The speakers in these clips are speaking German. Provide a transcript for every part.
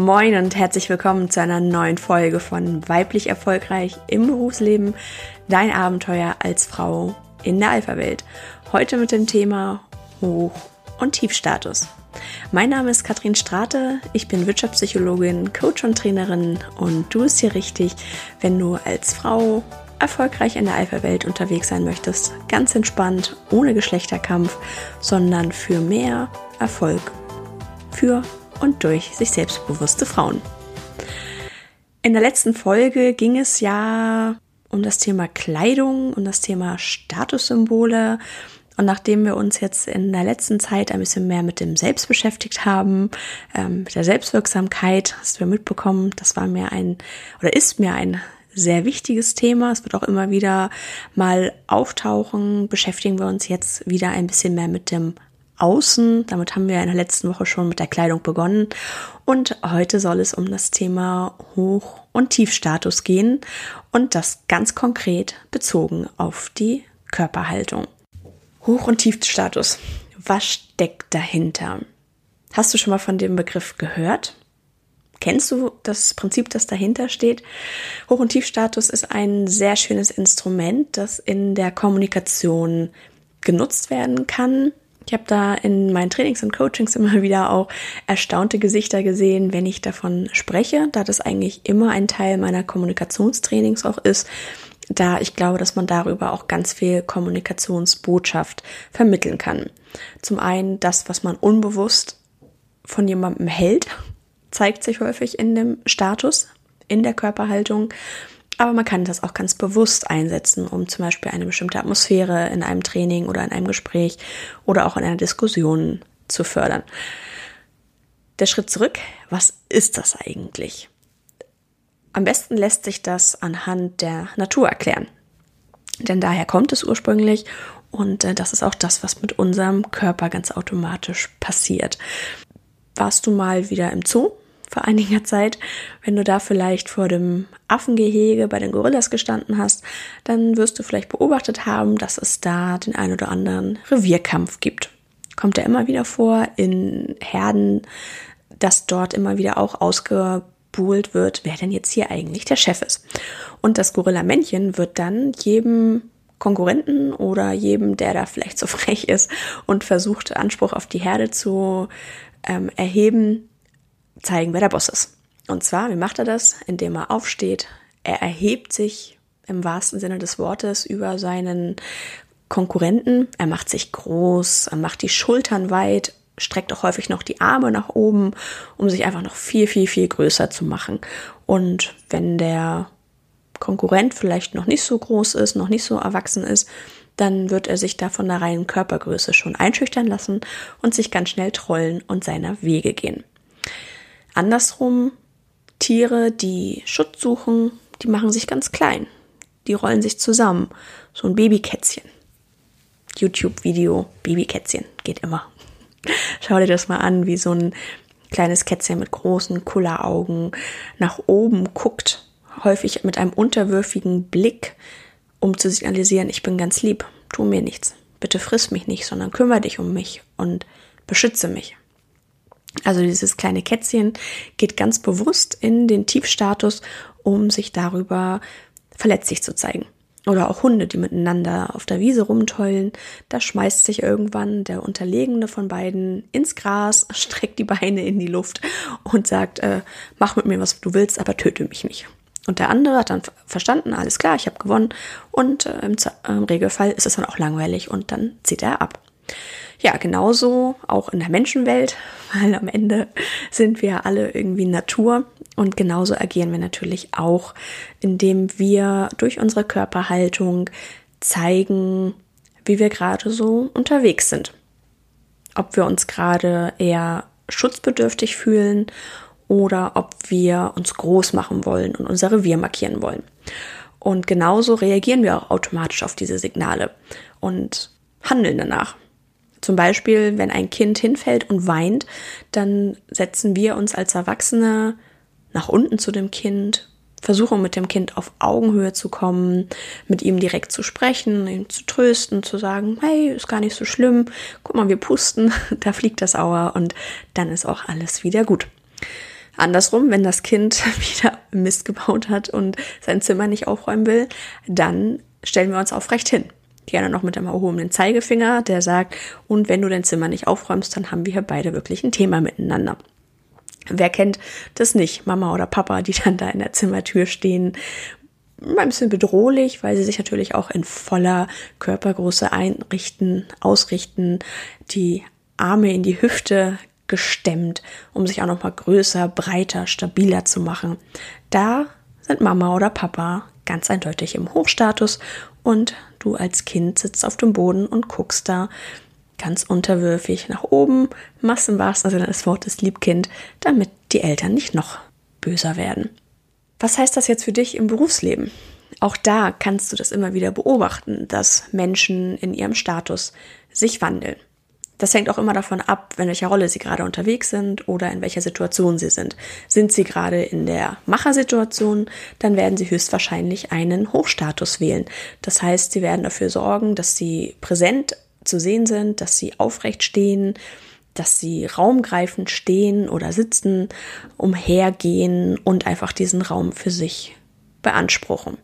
Moin und herzlich willkommen zu einer neuen Folge von Weiblich Erfolgreich im Berufsleben, dein Abenteuer als Frau in der Alpha-Welt. Heute mit dem Thema Hoch- und Tiefstatus. Mein Name ist Katrin Strate, ich bin Wirtschaftspsychologin, Coach und Trainerin und du bist hier richtig, wenn du als Frau erfolgreich in der Alpha-Welt unterwegs sein möchtest. Ganz entspannt, ohne Geschlechterkampf, sondern für mehr Erfolg für und durch sich selbstbewusste Frauen. In der letzten Folge ging es ja um das Thema Kleidung, um das Thema Statussymbole. Und nachdem wir uns jetzt in der letzten Zeit ein bisschen mehr mit dem Selbst beschäftigt haben, ähm, mit der Selbstwirksamkeit, hast du ja mitbekommen, das war mir ein oder ist mir ein sehr wichtiges Thema. Es wird auch immer wieder mal auftauchen. Beschäftigen wir uns jetzt wieder ein bisschen mehr mit dem Außen. Damit haben wir in der letzten Woche schon mit der Kleidung begonnen. Und heute soll es um das Thema Hoch- und Tiefstatus gehen und das ganz konkret bezogen auf die Körperhaltung. Hoch- und Tiefstatus. Was steckt dahinter? Hast du schon mal von dem Begriff gehört? Kennst du das Prinzip, das dahinter steht? Hoch- und Tiefstatus ist ein sehr schönes Instrument, das in der Kommunikation genutzt werden kann. Ich habe da in meinen Trainings und Coachings immer wieder auch erstaunte Gesichter gesehen, wenn ich davon spreche, da das eigentlich immer ein Teil meiner Kommunikationstrainings auch ist, da ich glaube, dass man darüber auch ganz viel Kommunikationsbotschaft vermitteln kann. Zum einen das, was man unbewusst von jemandem hält, zeigt sich häufig in dem Status, in der Körperhaltung. Aber man kann das auch ganz bewusst einsetzen, um zum Beispiel eine bestimmte Atmosphäre in einem Training oder in einem Gespräch oder auch in einer Diskussion zu fördern. Der Schritt zurück, was ist das eigentlich? Am besten lässt sich das anhand der Natur erklären. Denn daher kommt es ursprünglich und äh, das ist auch das, was mit unserem Körper ganz automatisch passiert. Warst du mal wieder im Zoo? Vor einiger Zeit, wenn du da vielleicht vor dem Affengehege bei den Gorillas gestanden hast, dann wirst du vielleicht beobachtet haben, dass es da den ein oder anderen Revierkampf gibt. Kommt ja immer wieder vor in Herden, dass dort immer wieder auch ausgebuhlt wird, wer denn jetzt hier eigentlich der Chef ist. Und das Gorilla-Männchen wird dann jedem Konkurrenten oder jedem, der da vielleicht so frech ist und versucht, Anspruch auf die Herde zu ähm, erheben, zeigen, wer der Boss ist. Und zwar, wie macht er das? Indem er aufsteht, er erhebt sich im wahrsten Sinne des Wortes über seinen Konkurrenten, er macht sich groß, er macht die Schultern weit, streckt auch häufig noch die Arme nach oben, um sich einfach noch viel, viel, viel größer zu machen. Und wenn der Konkurrent vielleicht noch nicht so groß ist, noch nicht so erwachsen ist, dann wird er sich da von der reinen Körpergröße schon einschüchtern lassen und sich ganz schnell trollen und seiner Wege gehen. Andersrum, Tiere, die Schutz suchen, die machen sich ganz klein. Die rollen sich zusammen. So ein Babykätzchen. YouTube-Video, Babykätzchen, geht immer. Schau dir das mal an, wie so ein kleines Kätzchen mit großen Kulleraugen nach oben guckt, häufig mit einem unterwürfigen Blick, um zu signalisieren, ich bin ganz lieb, tu mir nichts, bitte friss mich nicht, sondern kümmere dich um mich und beschütze mich. Also dieses kleine Kätzchen geht ganz bewusst in den Tiefstatus, um sich darüber verletzlich zu zeigen. Oder auch Hunde, die miteinander auf der Wiese rumtollen. Da schmeißt sich irgendwann der Unterlegene von beiden ins Gras, streckt die Beine in die Luft und sagt, äh, mach mit mir, was du willst, aber töte mich nicht. Und der andere hat dann verstanden, alles klar, ich habe gewonnen. Und äh, im, im Regelfall ist es dann auch langweilig und dann zieht er ab. Ja, genauso auch in der Menschenwelt, weil am Ende sind wir alle irgendwie Natur und genauso agieren wir natürlich auch, indem wir durch unsere Körperhaltung zeigen, wie wir gerade so unterwegs sind. Ob wir uns gerade eher schutzbedürftig fühlen oder ob wir uns groß machen wollen und unser Revier markieren wollen. Und genauso reagieren wir auch automatisch auf diese Signale und handeln danach. Zum Beispiel, wenn ein Kind hinfällt und weint, dann setzen wir uns als Erwachsene nach unten zu dem Kind, versuchen mit dem Kind auf Augenhöhe zu kommen, mit ihm direkt zu sprechen, ihn zu trösten, zu sagen, hey, ist gar nicht so schlimm, guck mal, wir pusten, da fliegt das Auer und dann ist auch alles wieder gut. Andersrum, wenn das Kind wieder Mist gebaut hat und sein Zimmer nicht aufräumen will, dann stellen wir uns aufrecht hin. Gerne noch mit einem erhobenen Zeigefinger, der sagt, und wenn du dein Zimmer nicht aufräumst, dann haben wir hier beide wirklich ein Thema miteinander. Wer kennt das nicht? Mama oder Papa, die dann da in der Zimmertür stehen. Ein bisschen bedrohlich, weil sie sich natürlich auch in voller Körpergröße einrichten, ausrichten, die Arme in die Hüfte gestemmt, um sich auch noch mal größer, breiter, stabiler zu machen. Da sind Mama oder Papa ganz eindeutig im Hochstatus und du als Kind sitzt auf dem Boden und guckst da ganz unterwürfig nach oben, machst wahrsten Sinne des Wortes Liebkind, damit die Eltern nicht noch böser werden. Was heißt das jetzt für dich im Berufsleben? Auch da kannst du das immer wieder beobachten, dass Menschen in ihrem Status sich wandeln. Das hängt auch immer davon ab, in welcher Rolle sie gerade unterwegs sind oder in welcher Situation sie sind. Sind sie gerade in der Machersituation, dann werden sie höchstwahrscheinlich einen Hochstatus wählen. Das heißt, sie werden dafür sorgen, dass sie präsent zu sehen sind, dass sie aufrecht stehen, dass sie raumgreifend stehen oder sitzen, umhergehen und einfach diesen Raum für sich beanspruchen.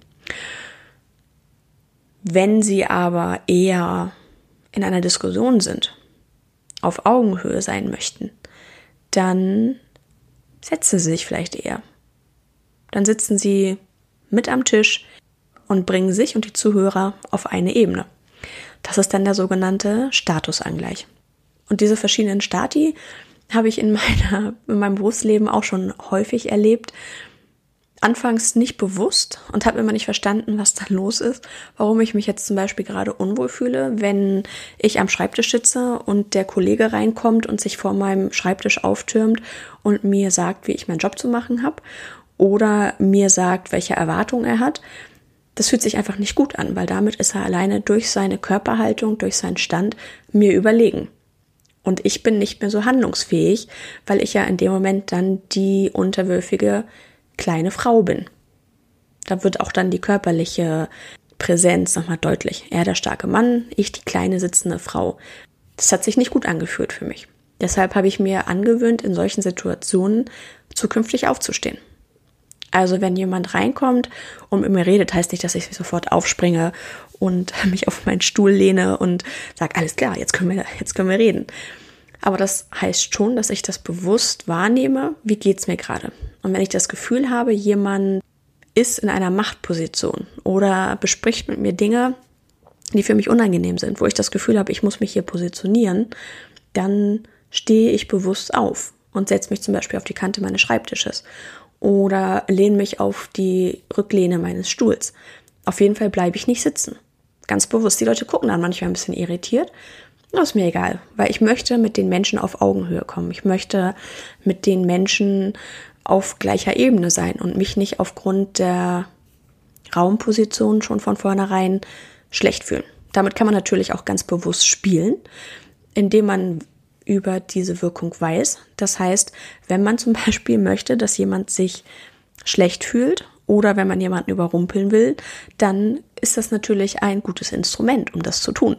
Wenn sie aber eher in einer Diskussion sind auf Augenhöhe sein möchten, dann setzen sie sich vielleicht eher. Dann sitzen sie mit am Tisch und bringen sich und die Zuhörer auf eine Ebene. Das ist dann der sogenannte Statusangleich. Und diese verschiedenen Stati habe ich in, meiner, in meinem Berufsleben auch schon häufig erlebt anfangs nicht bewusst und habe immer nicht verstanden, was da los ist, warum ich mich jetzt zum Beispiel gerade unwohl fühle, wenn ich am Schreibtisch sitze und der Kollege reinkommt und sich vor meinem Schreibtisch auftürmt und mir sagt, wie ich meinen Job zu machen habe oder mir sagt, welche Erwartungen er hat. Das fühlt sich einfach nicht gut an, weil damit ist er alleine durch seine Körperhaltung, durch seinen Stand mir überlegen. Und ich bin nicht mehr so handlungsfähig, weil ich ja in dem Moment dann die unterwürfige kleine Frau bin. Da wird auch dann die körperliche Präsenz nochmal deutlich. Er der starke Mann, ich die kleine sitzende Frau. Das hat sich nicht gut angefühlt für mich. Deshalb habe ich mir angewöhnt, in solchen Situationen zukünftig aufzustehen. Also wenn jemand reinkommt und mit mir redet, heißt nicht, dass ich sofort aufspringe und mich auf meinen Stuhl lehne und sage, alles klar, jetzt können wir, jetzt können wir reden. Aber das heißt schon, dass ich das bewusst wahrnehme, wie geht's mir gerade. Und wenn ich das Gefühl habe, jemand ist in einer Machtposition oder bespricht mit mir Dinge, die für mich unangenehm sind, wo ich das Gefühl habe, ich muss mich hier positionieren, dann stehe ich bewusst auf und setze mich zum Beispiel auf die Kante meines Schreibtisches oder lehne mich auf die Rücklehne meines Stuhls. Auf jeden Fall bleibe ich nicht sitzen. Ganz bewusst. Die Leute gucken dann manchmal ein bisschen irritiert das ist mir egal, weil ich möchte mit den Menschen auf Augenhöhe kommen. Ich möchte mit den Menschen auf gleicher Ebene sein und mich nicht aufgrund der Raumposition schon von vornherein schlecht fühlen. Damit kann man natürlich auch ganz bewusst spielen, indem man über diese Wirkung weiß. Das heißt, wenn man zum Beispiel möchte, dass jemand sich schlecht fühlt oder wenn man jemanden überrumpeln will, dann ist das natürlich ein gutes Instrument, um das zu tun.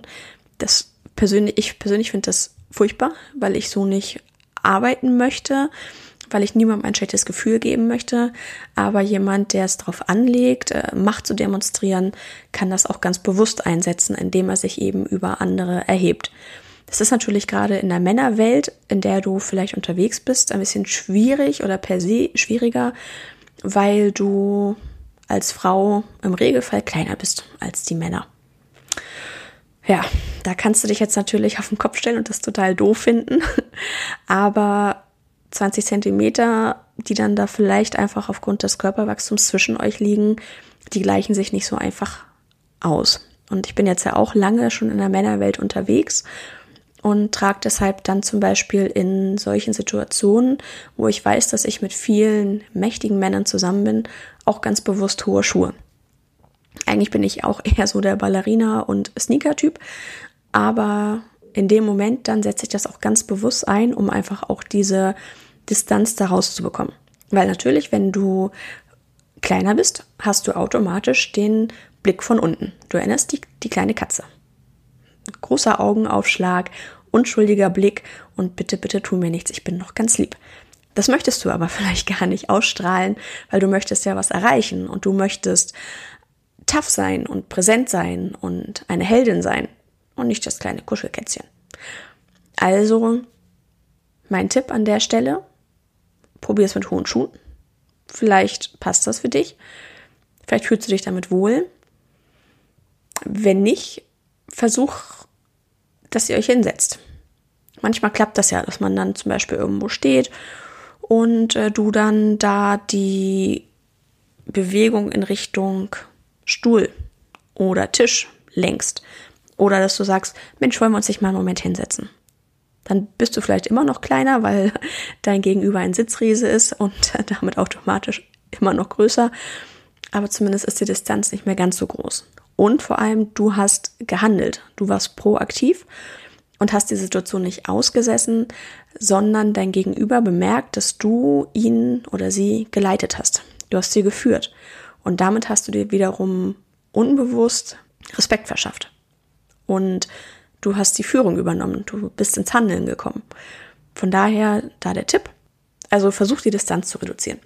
Das persönlich, ich persönlich finde das furchtbar, weil ich so nicht arbeiten möchte, weil ich niemandem ein schlechtes Gefühl geben möchte. Aber jemand, der es darauf anlegt, äh, Macht zu demonstrieren, kann das auch ganz bewusst einsetzen, indem er sich eben über andere erhebt. Das ist natürlich gerade in der Männerwelt, in der du vielleicht unterwegs bist, ein bisschen schwierig oder per se schwieriger, weil du als Frau im Regelfall kleiner bist als die Männer. Ja, da kannst du dich jetzt natürlich auf den Kopf stellen und das total doof finden. Aber 20 Zentimeter, die dann da vielleicht einfach aufgrund des Körperwachstums zwischen euch liegen, die gleichen sich nicht so einfach aus. Und ich bin jetzt ja auch lange schon in der Männerwelt unterwegs und trage deshalb dann zum Beispiel in solchen Situationen, wo ich weiß, dass ich mit vielen mächtigen Männern zusammen bin, auch ganz bewusst hohe Schuhe. Eigentlich bin ich auch eher so der Ballerina- und Sneaker-Typ, aber in dem Moment dann setze ich das auch ganz bewusst ein, um einfach auch diese Distanz daraus zu bekommen. Weil natürlich, wenn du kleiner bist, hast du automatisch den Blick von unten. Du erinnerst die, die kleine Katze. Großer Augenaufschlag, unschuldiger Blick und bitte, bitte tu mir nichts, ich bin noch ganz lieb. Das möchtest du aber vielleicht gar nicht ausstrahlen, weil du möchtest ja was erreichen und du möchtest tough sein und präsent sein und eine Heldin sein und nicht das kleine Kuschelkätzchen. Also, mein Tipp an der Stelle, probier es mit hohen Schuhen. Vielleicht passt das für dich. Vielleicht fühlst du dich damit wohl. Wenn nicht, versuch, dass ihr euch hinsetzt. Manchmal klappt das ja, dass man dann zum Beispiel irgendwo steht und äh, du dann da die Bewegung in Richtung Stuhl oder Tisch lenkst. Oder dass du sagst, Mensch, wollen wir uns nicht mal einen Moment hinsetzen. Dann bist du vielleicht immer noch kleiner, weil dein Gegenüber ein Sitzriese ist und damit automatisch immer noch größer. Aber zumindest ist die Distanz nicht mehr ganz so groß. Und vor allem, du hast gehandelt. Du warst proaktiv und hast die Situation nicht ausgesessen, sondern dein Gegenüber bemerkt, dass du ihn oder sie geleitet hast. Du hast sie geführt. Und damit hast du dir wiederum unbewusst Respekt verschafft. Und du hast die Führung übernommen. Du bist ins Handeln gekommen. Von daher da der Tipp. Also versucht die Distanz zu reduzieren.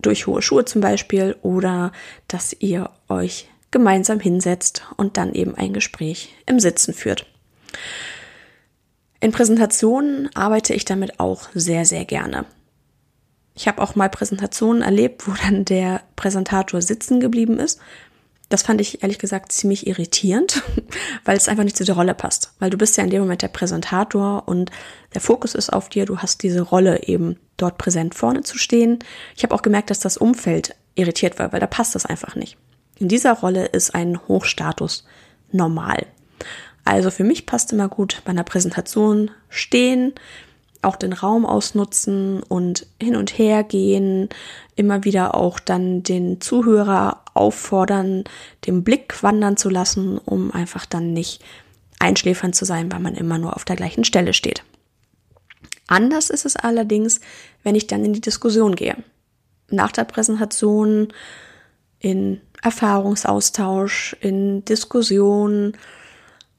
Durch hohe Schuhe zum Beispiel oder dass ihr euch gemeinsam hinsetzt und dann eben ein Gespräch im Sitzen führt. In Präsentationen arbeite ich damit auch sehr, sehr gerne. Ich habe auch mal Präsentationen erlebt, wo dann der Präsentator sitzen geblieben ist. Das fand ich ehrlich gesagt ziemlich irritierend, weil es einfach nicht zu der Rolle passt. Weil du bist ja in dem Moment der Präsentator und der Fokus ist auf dir. Du hast diese Rolle eben dort präsent vorne zu stehen. Ich habe auch gemerkt, dass das Umfeld irritiert war, weil da passt das einfach nicht. In dieser Rolle ist ein Hochstatus normal. Also für mich passt immer gut bei einer Präsentation stehen, auch den Raum ausnutzen und hin und her gehen, immer wieder auch dann den Zuhörer auffordern, den Blick wandern zu lassen, um einfach dann nicht einschläfernd zu sein, weil man immer nur auf der gleichen Stelle steht. Anders ist es allerdings, wenn ich dann in die Diskussion gehe. Nach der Präsentation in Erfahrungsaustausch, in Diskussion,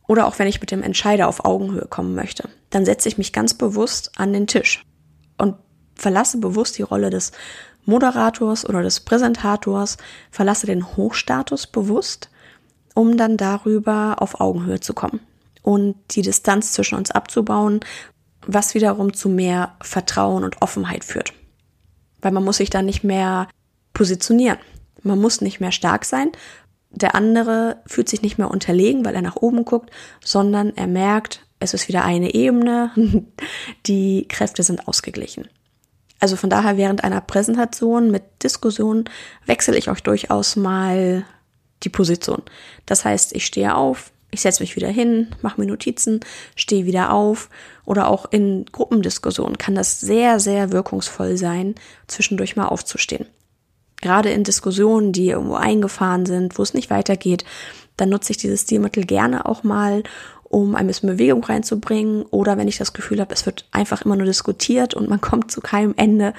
oder auch wenn ich mit dem Entscheider auf Augenhöhe kommen möchte, dann setze ich mich ganz bewusst an den Tisch und verlasse bewusst die Rolle des Moderators oder des Präsentators, verlasse den Hochstatus bewusst, um dann darüber auf Augenhöhe zu kommen und die Distanz zwischen uns abzubauen, was wiederum zu mehr Vertrauen und Offenheit führt. Weil man muss sich dann nicht mehr positionieren. Man muss nicht mehr stark sein, der andere fühlt sich nicht mehr unterlegen, weil er nach oben guckt, sondern er merkt, es ist wieder eine Ebene, die Kräfte sind ausgeglichen. Also von daher während einer Präsentation mit Diskussion wechsle ich euch durchaus mal die Position. Das heißt, ich stehe auf, ich setze mich wieder hin, mache mir Notizen, stehe wieder auf oder auch in Gruppendiskussionen kann das sehr, sehr wirkungsvoll sein, zwischendurch mal aufzustehen. Gerade in Diskussionen, die irgendwo eingefahren sind, wo es nicht weitergeht, dann nutze ich dieses Stilmittel gerne auch mal, um ein bisschen Bewegung reinzubringen. Oder wenn ich das Gefühl habe, es wird einfach immer nur diskutiert und man kommt zu keinem Ende,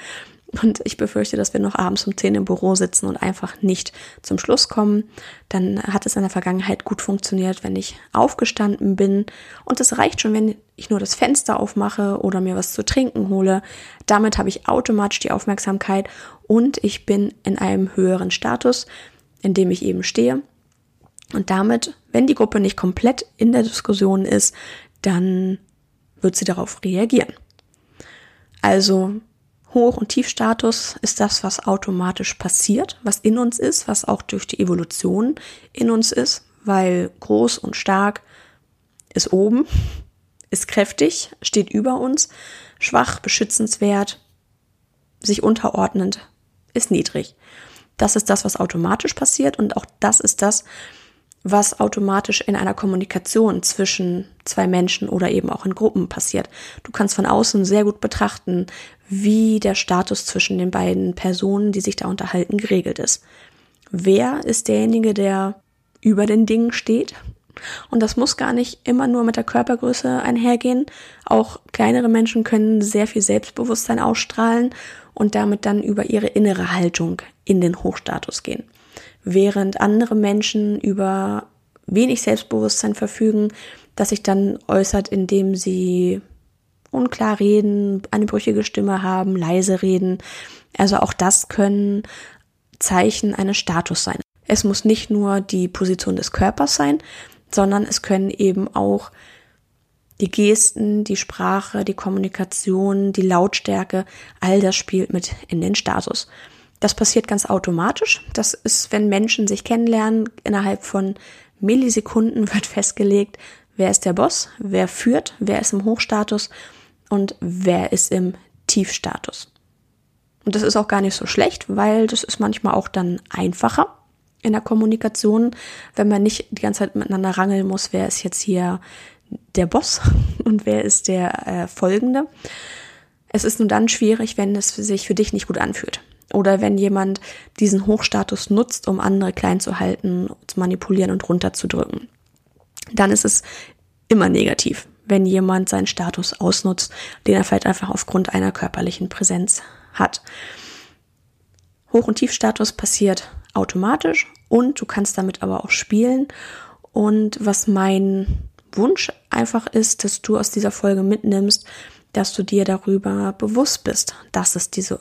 und ich befürchte, dass wir noch abends um 10 im Büro sitzen und einfach nicht zum Schluss kommen. Dann hat es in der Vergangenheit gut funktioniert, wenn ich aufgestanden bin. Und es reicht schon, wenn ich nur das Fenster aufmache oder mir was zu trinken hole. Damit habe ich automatisch die Aufmerksamkeit und ich bin in einem höheren Status, in dem ich eben stehe. Und damit, wenn die Gruppe nicht komplett in der Diskussion ist, dann wird sie darauf reagieren. Also Hoch- und Tiefstatus ist das, was automatisch passiert, was in uns ist, was auch durch die Evolution in uns ist, weil groß und stark ist oben, ist kräftig, steht über uns, schwach, beschützenswert, sich unterordnend, ist niedrig. Das ist das, was automatisch passiert und auch das ist das, was automatisch in einer Kommunikation zwischen zwei Menschen oder eben auch in Gruppen passiert. Du kannst von außen sehr gut betrachten, wie der Status zwischen den beiden Personen, die sich da unterhalten, geregelt ist. Wer ist derjenige, der über den Dingen steht? Und das muss gar nicht immer nur mit der Körpergröße einhergehen. Auch kleinere Menschen können sehr viel Selbstbewusstsein ausstrahlen und damit dann über ihre innere Haltung in den Hochstatus gehen während andere Menschen über wenig Selbstbewusstsein verfügen, das sich dann äußert, indem sie unklar reden, eine brüchige Stimme haben, leise reden. Also auch das können Zeichen eines Status sein. Es muss nicht nur die Position des Körpers sein, sondern es können eben auch die Gesten, die Sprache, die Kommunikation, die Lautstärke, all das spielt mit in den Status. Das passiert ganz automatisch. Das ist, wenn Menschen sich kennenlernen, innerhalb von Millisekunden wird festgelegt, wer ist der Boss, wer führt, wer ist im Hochstatus und wer ist im Tiefstatus. Und das ist auch gar nicht so schlecht, weil das ist manchmal auch dann einfacher in der Kommunikation, wenn man nicht die ganze Zeit miteinander rangeln muss, wer ist jetzt hier der Boss und wer ist der äh, Folgende. Es ist nur dann schwierig, wenn es sich für dich nicht gut anfühlt. Oder wenn jemand diesen Hochstatus nutzt, um andere klein zu halten, zu manipulieren und runterzudrücken. Dann ist es immer negativ, wenn jemand seinen Status ausnutzt, den er vielleicht einfach aufgrund einer körperlichen Präsenz hat. Hoch- und Tiefstatus passiert automatisch und du kannst damit aber auch spielen. Und was mein Wunsch einfach ist, dass du aus dieser Folge mitnimmst, dass du dir darüber bewusst bist, dass es diese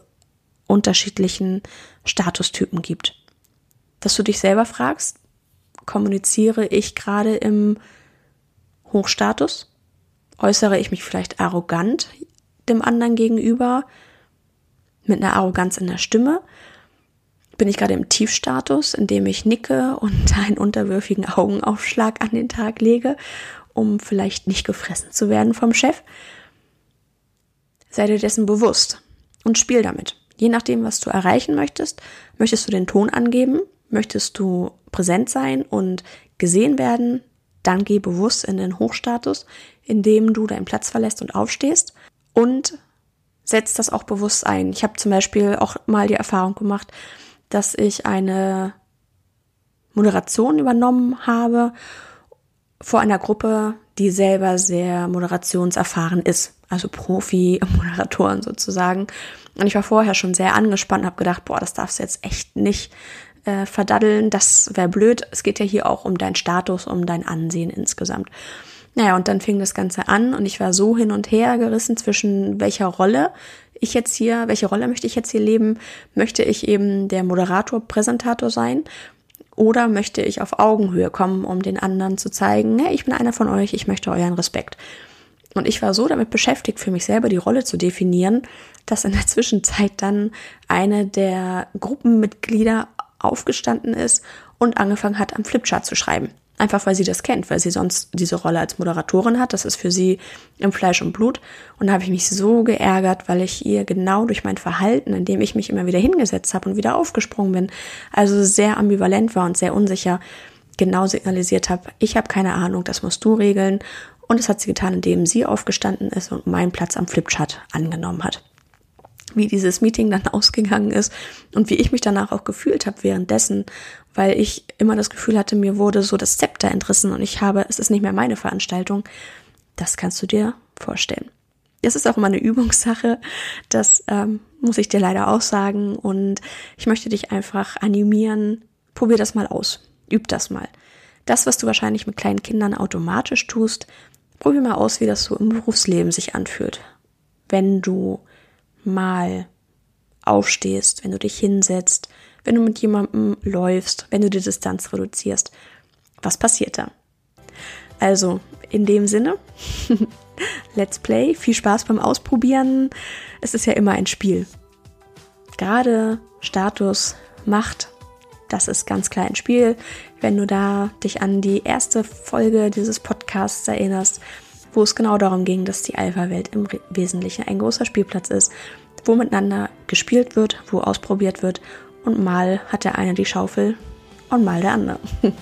unterschiedlichen Statustypen gibt. Dass du dich selber fragst, kommuniziere ich gerade im Hochstatus? Äußere ich mich vielleicht arrogant dem anderen gegenüber, mit einer Arroganz in der Stimme? Bin ich gerade im Tiefstatus, in dem ich nicke und einen unterwürfigen Augenaufschlag an den Tag lege, um vielleicht nicht gefressen zu werden vom Chef? Sei dir dessen bewusst und spiel damit. Je nachdem, was du erreichen möchtest, möchtest du den Ton angeben, möchtest du präsent sein und gesehen werden, dann geh bewusst in den Hochstatus, indem du deinen Platz verlässt und aufstehst und setz das auch bewusst ein. Ich habe zum Beispiel auch mal die Erfahrung gemacht, dass ich eine Moderation übernommen habe vor einer Gruppe, die selber sehr moderationserfahren ist, also Profi-Moderatoren sozusagen. Und ich war vorher schon sehr angespannt, habe gedacht, boah, das darfst du jetzt echt nicht äh, verdaddeln, das wäre blöd. Es geht ja hier auch um deinen Status, um dein Ansehen insgesamt. Naja, und dann fing das Ganze an und ich war so hin und her gerissen zwischen welcher Rolle ich jetzt hier, welche Rolle möchte ich jetzt hier leben? Möchte ich eben der Moderator, Präsentator sein? Oder möchte ich auf Augenhöhe kommen, um den anderen zu zeigen, hey, ich bin einer von euch, ich möchte euren Respekt. Und ich war so damit beschäftigt, für mich selber die Rolle zu definieren, dass in der Zwischenzeit dann eine der Gruppenmitglieder aufgestanden ist und angefangen hat, am Flipchart zu schreiben. Einfach weil sie das kennt, weil sie sonst diese Rolle als Moderatorin hat. Das ist für sie im Fleisch und Blut. Und da habe ich mich so geärgert, weil ich ihr genau durch mein Verhalten, indem ich mich immer wieder hingesetzt habe und wieder aufgesprungen bin, also sehr ambivalent war und sehr unsicher, genau signalisiert habe, ich habe keine Ahnung, das musst du regeln. Und das hat sie getan, indem sie aufgestanden ist und meinen Platz am Flipchart angenommen hat wie dieses Meeting dann ausgegangen ist und wie ich mich danach auch gefühlt habe währenddessen, weil ich immer das Gefühl hatte, mir wurde so das Zepter entrissen und ich habe, es ist nicht mehr meine Veranstaltung. Das kannst du dir vorstellen. Das ist auch immer eine Übungssache, das ähm, muss ich dir leider auch sagen und ich möchte dich einfach animieren, probier das mal aus, üb das mal. Das, was du wahrscheinlich mit kleinen Kindern automatisch tust, probier mal aus, wie das so im Berufsleben sich anfühlt. Wenn du mal aufstehst, wenn du dich hinsetzt, wenn du mit jemandem läufst, wenn du die Distanz reduzierst. Was passiert da? Also, in dem Sinne, let's play, viel Spaß beim Ausprobieren. Es ist ja immer ein Spiel. Gerade Status, Macht, das ist ganz klar ein Spiel. Wenn du da dich an die erste Folge dieses Podcasts erinnerst, wo es genau darum ging, dass die Alpha-Welt im Wesentlichen ein großer Spielplatz ist, wo miteinander gespielt wird, wo ausprobiert wird und mal hat der eine die Schaufel und mal der andere.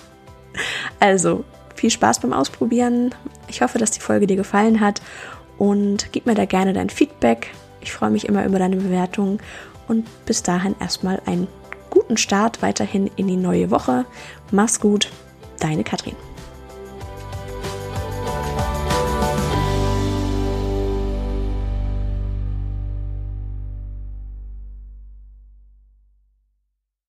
also, viel Spaß beim Ausprobieren. Ich hoffe, dass die Folge dir gefallen hat und gib mir da gerne dein Feedback. Ich freue mich immer über deine Bewertung und bis dahin erstmal einen guten Start weiterhin in die neue Woche. Mach's gut, deine Katrin.